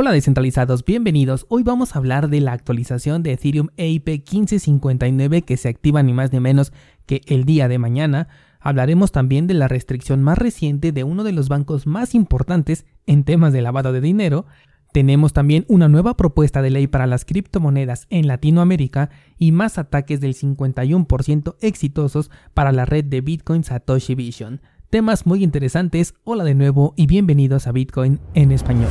Hola descentralizados, bienvenidos. Hoy vamos a hablar de la actualización de Ethereum EIP 1559 que se activa ni más ni menos que el día de mañana. Hablaremos también de la restricción más reciente de uno de los bancos más importantes en temas de lavado de dinero. Tenemos también una nueva propuesta de ley para las criptomonedas en Latinoamérica y más ataques del 51% exitosos para la red de Bitcoin Satoshi Vision. Temas muy interesantes, hola de nuevo y bienvenidos a Bitcoin en español.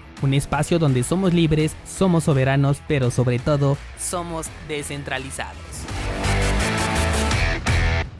un espacio donde somos libres, somos soberanos, pero sobre todo somos descentralizados.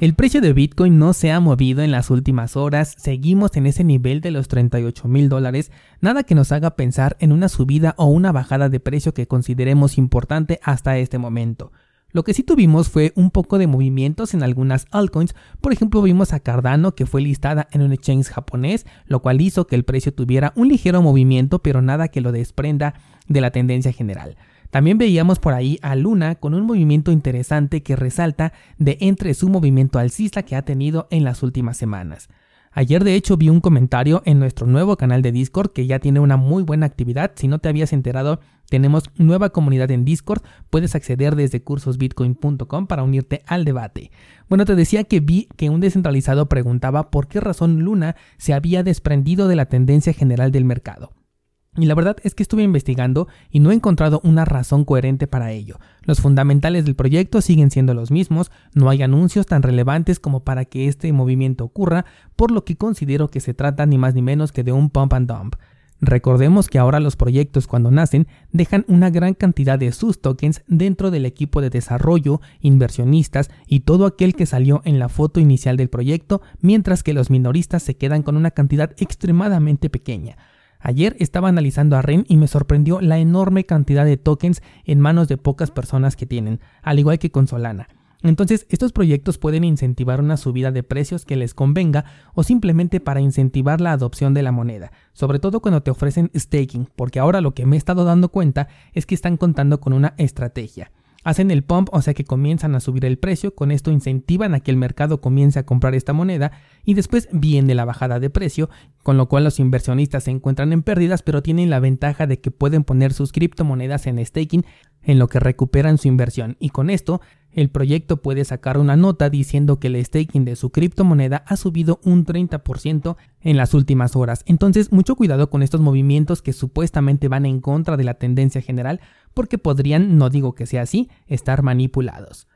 El precio de Bitcoin no se ha movido en las últimas horas, seguimos en ese nivel de los 38 mil dólares, nada que nos haga pensar en una subida o una bajada de precio que consideremos importante hasta este momento. Lo que sí tuvimos fue un poco de movimientos en algunas altcoins, por ejemplo vimos a Cardano que fue listada en un exchange japonés, lo cual hizo que el precio tuviera un ligero movimiento pero nada que lo desprenda de la tendencia general. También veíamos por ahí a Luna con un movimiento interesante que resalta de entre su movimiento alcista que ha tenido en las últimas semanas. Ayer de hecho vi un comentario en nuestro nuevo canal de Discord que ya tiene una muy buena actividad. Si no te habías enterado, tenemos nueva comunidad en Discord. Puedes acceder desde cursosbitcoin.com para unirte al debate. Bueno, te decía que vi que un descentralizado preguntaba por qué razón Luna se había desprendido de la tendencia general del mercado. Y la verdad es que estuve investigando y no he encontrado una razón coherente para ello. Los fundamentales del proyecto siguen siendo los mismos, no hay anuncios tan relevantes como para que este movimiento ocurra, por lo que considero que se trata ni más ni menos que de un pump and dump. Recordemos que ahora los proyectos cuando nacen dejan una gran cantidad de sus tokens dentro del equipo de desarrollo, inversionistas y todo aquel que salió en la foto inicial del proyecto, mientras que los minoristas se quedan con una cantidad extremadamente pequeña. Ayer estaba analizando a REN y me sorprendió la enorme cantidad de tokens en manos de pocas personas que tienen, al igual que con Solana. Entonces, estos proyectos pueden incentivar una subida de precios que les convenga o simplemente para incentivar la adopción de la moneda, sobre todo cuando te ofrecen staking, porque ahora lo que me he estado dando cuenta es que están contando con una estrategia. Hacen el pump, o sea que comienzan a subir el precio, con esto incentivan a que el mercado comience a comprar esta moneda y después viene la bajada de precio, con lo cual los inversionistas se encuentran en pérdidas, pero tienen la ventaja de que pueden poner sus criptomonedas en staking en lo que recuperan su inversión. Y con esto el proyecto puede sacar una nota diciendo que el staking de su criptomoneda ha subido un 30% en las últimas horas. Entonces, mucho cuidado con estos movimientos que supuestamente van en contra de la tendencia general porque podrían, no digo que sea así, estar manipulados.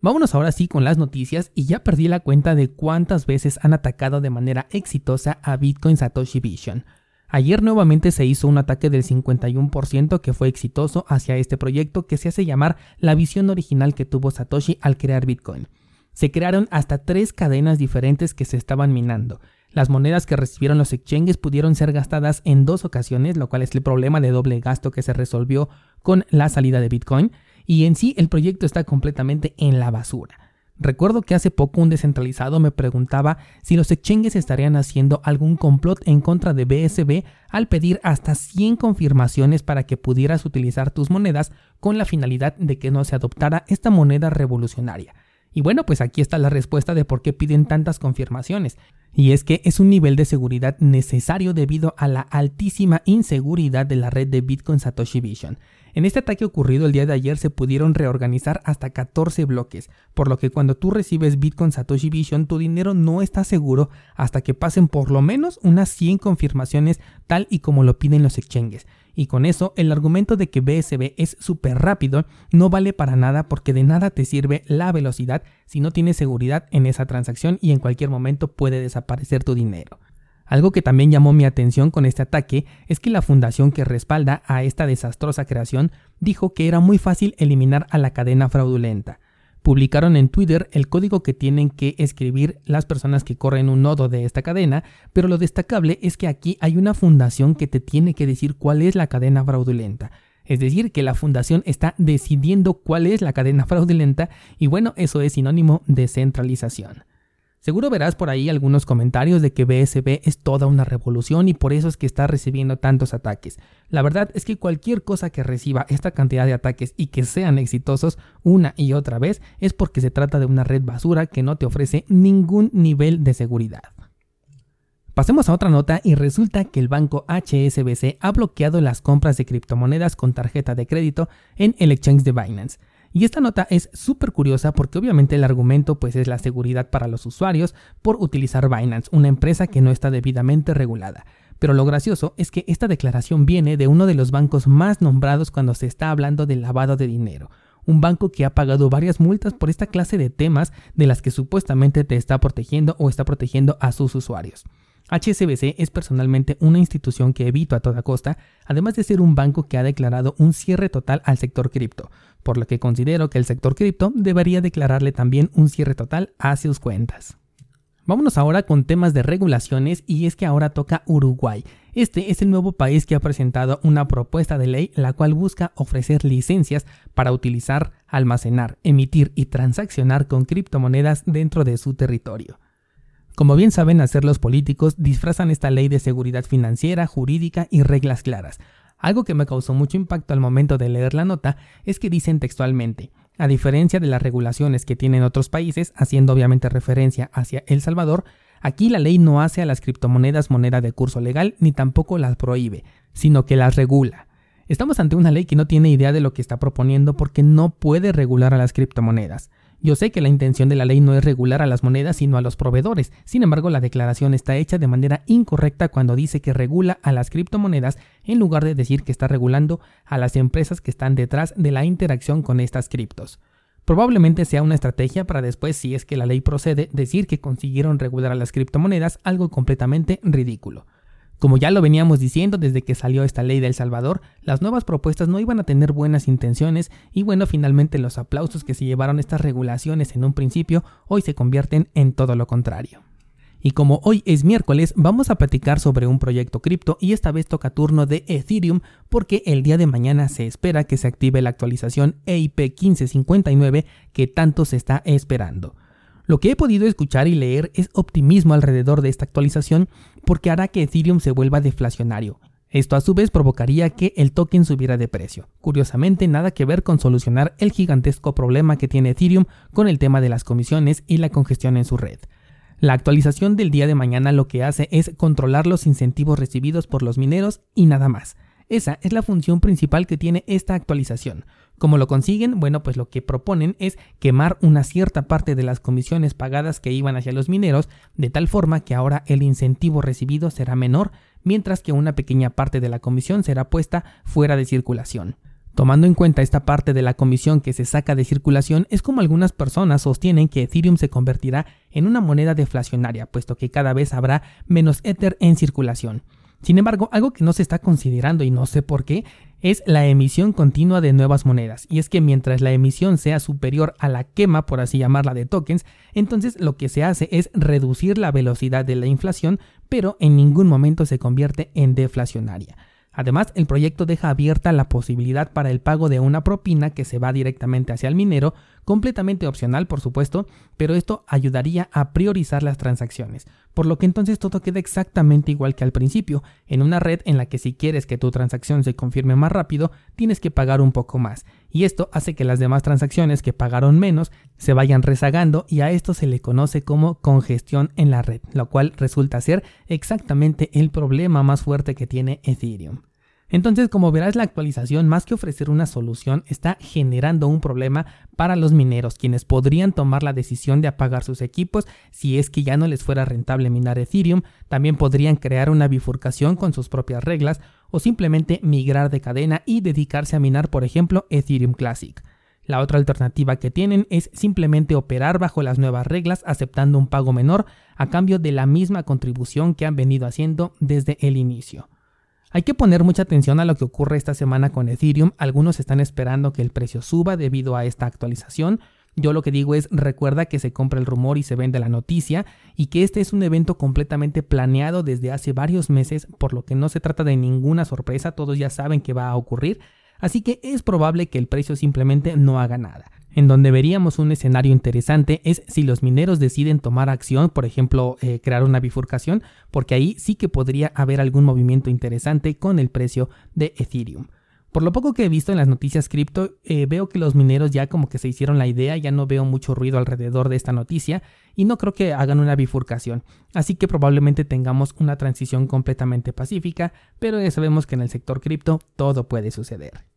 Vámonos ahora sí con las noticias y ya perdí la cuenta de cuántas veces han atacado de manera exitosa a Bitcoin Satoshi Vision. Ayer nuevamente se hizo un ataque del 51% que fue exitoso hacia este proyecto que se hace llamar la visión original que tuvo Satoshi al crear Bitcoin. Se crearon hasta tres cadenas diferentes que se estaban minando. Las monedas que recibieron los exchanges pudieron ser gastadas en dos ocasiones, lo cual es el problema de doble gasto que se resolvió con la salida de Bitcoin, y en sí el proyecto está completamente en la basura. Recuerdo que hace poco un descentralizado me preguntaba si los exchanges estarían haciendo algún complot en contra de BSB al pedir hasta 100 confirmaciones para que pudieras utilizar tus monedas con la finalidad de que no se adoptara esta moneda revolucionaria. Y bueno, pues aquí está la respuesta de por qué piden tantas confirmaciones. Y es que es un nivel de seguridad necesario debido a la altísima inseguridad de la red de Bitcoin Satoshi Vision. En este ataque ocurrido el día de ayer se pudieron reorganizar hasta 14 bloques, por lo que cuando tú recibes Bitcoin Satoshi Vision tu dinero no está seguro hasta que pasen por lo menos unas 100 confirmaciones tal y como lo piden los exchanges. Y con eso el argumento de que BSB es súper rápido no vale para nada porque de nada te sirve la velocidad si no tienes seguridad en esa transacción y en cualquier momento puede desaparecer tu dinero. Algo que también llamó mi atención con este ataque es que la fundación que respalda a esta desastrosa creación dijo que era muy fácil eliminar a la cadena fraudulenta. Publicaron en Twitter el código que tienen que escribir las personas que corren un nodo de esta cadena, pero lo destacable es que aquí hay una fundación que te tiene que decir cuál es la cadena fraudulenta. Es decir, que la fundación está decidiendo cuál es la cadena fraudulenta y bueno, eso es sinónimo de centralización. Seguro verás por ahí algunos comentarios de que BSB es toda una revolución y por eso es que está recibiendo tantos ataques. La verdad es que cualquier cosa que reciba esta cantidad de ataques y que sean exitosos una y otra vez es porque se trata de una red basura que no te ofrece ningún nivel de seguridad. Pasemos a otra nota y resulta que el banco HSBC ha bloqueado las compras de criptomonedas con tarjeta de crédito en el exchange de Binance. Y esta nota es súper curiosa porque obviamente el argumento pues es la seguridad para los usuarios por utilizar Binance, una empresa que no está debidamente regulada. Pero lo gracioso es que esta declaración viene de uno de los bancos más nombrados cuando se está hablando del lavado de dinero, un banco que ha pagado varias multas por esta clase de temas de las que supuestamente te está protegiendo o está protegiendo a sus usuarios. HSBC es personalmente una institución que evito a toda costa, además de ser un banco que ha declarado un cierre total al sector cripto, por lo que considero que el sector cripto debería declararle también un cierre total a sus cuentas. Vámonos ahora con temas de regulaciones y es que ahora toca Uruguay. Este es el nuevo país que ha presentado una propuesta de ley la cual busca ofrecer licencias para utilizar, almacenar, emitir y transaccionar con criptomonedas dentro de su territorio. Como bien saben hacer los políticos, disfrazan esta ley de seguridad financiera, jurídica y reglas claras. Algo que me causó mucho impacto al momento de leer la nota es que dicen textualmente, a diferencia de las regulaciones que tienen otros países, haciendo obviamente referencia hacia El Salvador, aquí la ley no hace a las criptomonedas moneda de curso legal ni tampoco las prohíbe, sino que las regula. Estamos ante una ley que no tiene idea de lo que está proponiendo porque no puede regular a las criptomonedas. Yo sé que la intención de la ley no es regular a las monedas sino a los proveedores, sin embargo la declaración está hecha de manera incorrecta cuando dice que regula a las criptomonedas en lugar de decir que está regulando a las empresas que están detrás de la interacción con estas criptos. Probablemente sea una estrategia para después, si es que la ley procede, decir que consiguieron regular a las criptomonedas, algo completamente ridículo. Como ya lo veníamos diciendo desde que salió esta ley de Salvador, las nuevas propuestas no iban a tener buenas intenciones y bueno, finalmente los aplausos que se llevaron estas regulaciones en un principio hoy se convierten en todo lo contrario. Y como hoy es miércoles, vamos a platicar sobre un proyecto cripto y esta vez toca turno de Ethereum porque el día de mañana se espera que se active la actualización EIP 1559 que tanto se está esperando. Lo que he podido escuchar y leer es optimismo alrededor de esta actualización porque hará que Ethereum se vuelva deflacionario. Esto a su vez provocaría que el token subiera de precio. Curiosamente, nada que ver con solucionar el gigantesco problema que tiene Ethereum con el tema de las comisiones y la congestión en su red. La actualización del día de mañana lo que hace es controlar los incentivos recibidos por los mineros y nada más. Esa es la función principal que tiene esta actualización. ¿Cómo lo consiguen? Bueno, pues lo que proponen es quemar una cierta parte de las comisiones pagadas que iban hacia los mineros, de tal forma que ahora el incentivo recibido será menor, mientras que una pequeña parte de la comisión será puesta fuera de circulación. Tomando en cuenta esta parte de la comisión que se saca de circulación, es como algunas personas sostienen que Ethereum se convertirá en una moneda deflacionaria, puesto que cada vez habrá menos Ether en circulación. Sin embargo, algo que no se está considerando y no sé por qué es la emisión continua de nuevas monedas. Y es que mientras la emisión sea superior a la quema, por así llamarla, de tokens, entonces lo que se hace es reducir la velocidad de la inflación, pero en ningún momento se convierte en deflacionaria. Además, el proyecto deja abierta la posibilidad para el pago de una propina que se va directamente hacia el minero, completamente opcional por supuesto, pero esto ayudaría a priorizar las transacciones, por lo que entonces todo queda exactamente igual que al principio, en una red en la que si quieres que tu transacción se confirme más rápido, tienes que pagar un poco más, y esto hace que las demás transacciones que pagaron menos se vayan rezagando y a esto se le conoce como congestión en la red, lo cual resulta ser exactamente el problema más fuerte que tiene Ethereum. Entonces, como verás, la actualización, más que ofrecer una solución, está generando un problema para los mineros, quienes podrían tomar la decisión de apagar sus equipos si es que ya no les fuera rentable minar Ethereum, también podrían crear una bifurcación con sus propias reglas o simplemente migrar de cadena y dedicarse a minar, por ejemplo, Ethereum Classic. La otra alternativa que tienen es simplemente operar bajo las nuevas reglas aceptando un pago menor a cambio de la misma contribución que han venido haciendo desde el inicio. Hay que poner mucha atención a lo que ocurre esta semana con Ethereum. Algunos están esperando que el precio suba debido a esta actualización. Yo lo que digo es recuerda que se compra el rumor y se vende la noticia y que este es un evento completamente planeado desde hace varios meses, por lo que no se trata de ninguna sorpresa, todos ya saben que va a ocurrir, así que es probable que el precio simplemente no haga nada. En donde veríamos un escenario interesante es si los mineros deciden tomar acción, por ejemplo, eh, crear una bifurcación, porque ahí sí que podría haber algún movimiento interesante con el precio de Ethereum. Por lo poco que he visto en las noticias cripto, eh, veo que los mineros ya como que se hicieron la idea, ya no veo mucho ruido alrededor de esta noticia y no creo que hagan una bifurcación, así que probablemente tengamos una transición completamente pacífica, pero ya sabemos que en el sector cripto todo puede suceder.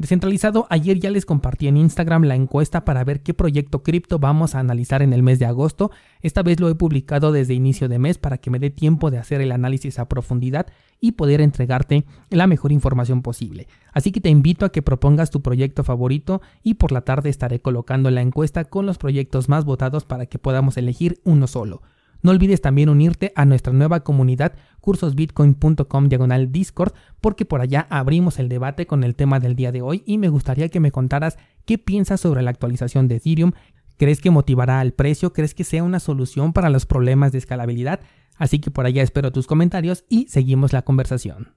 Descentralizado, ayer ya les compartí en Instagram la encuesta para ver qué proyecto cripto vamos a analizar en el mes de agosto. Esta vez lo he publicado desde inicio de mes para que me dé tiempo de hacer el análisis a profundidad y poder entregarte la mejor información posible. Así que te invito a que propongas tu proyecto favorito y por la tarde estaré colocando la encuesta con los proyectos más votados para que podamos elegir uno solo. No olvides también unirte a nuestra nueva comunidad cursosbitcoin.com diagonal Discord porque por allá abrimos el debate con el tema del día de hoy y me gustaría que me contaras qué piensas sobre la actualización de Ethereum. ¿Crees que motivará al precio? ¿Crees que sea una solución para los problemas de escalabilidad? Así que por allá espero tus comentarios y seguimos la conversación.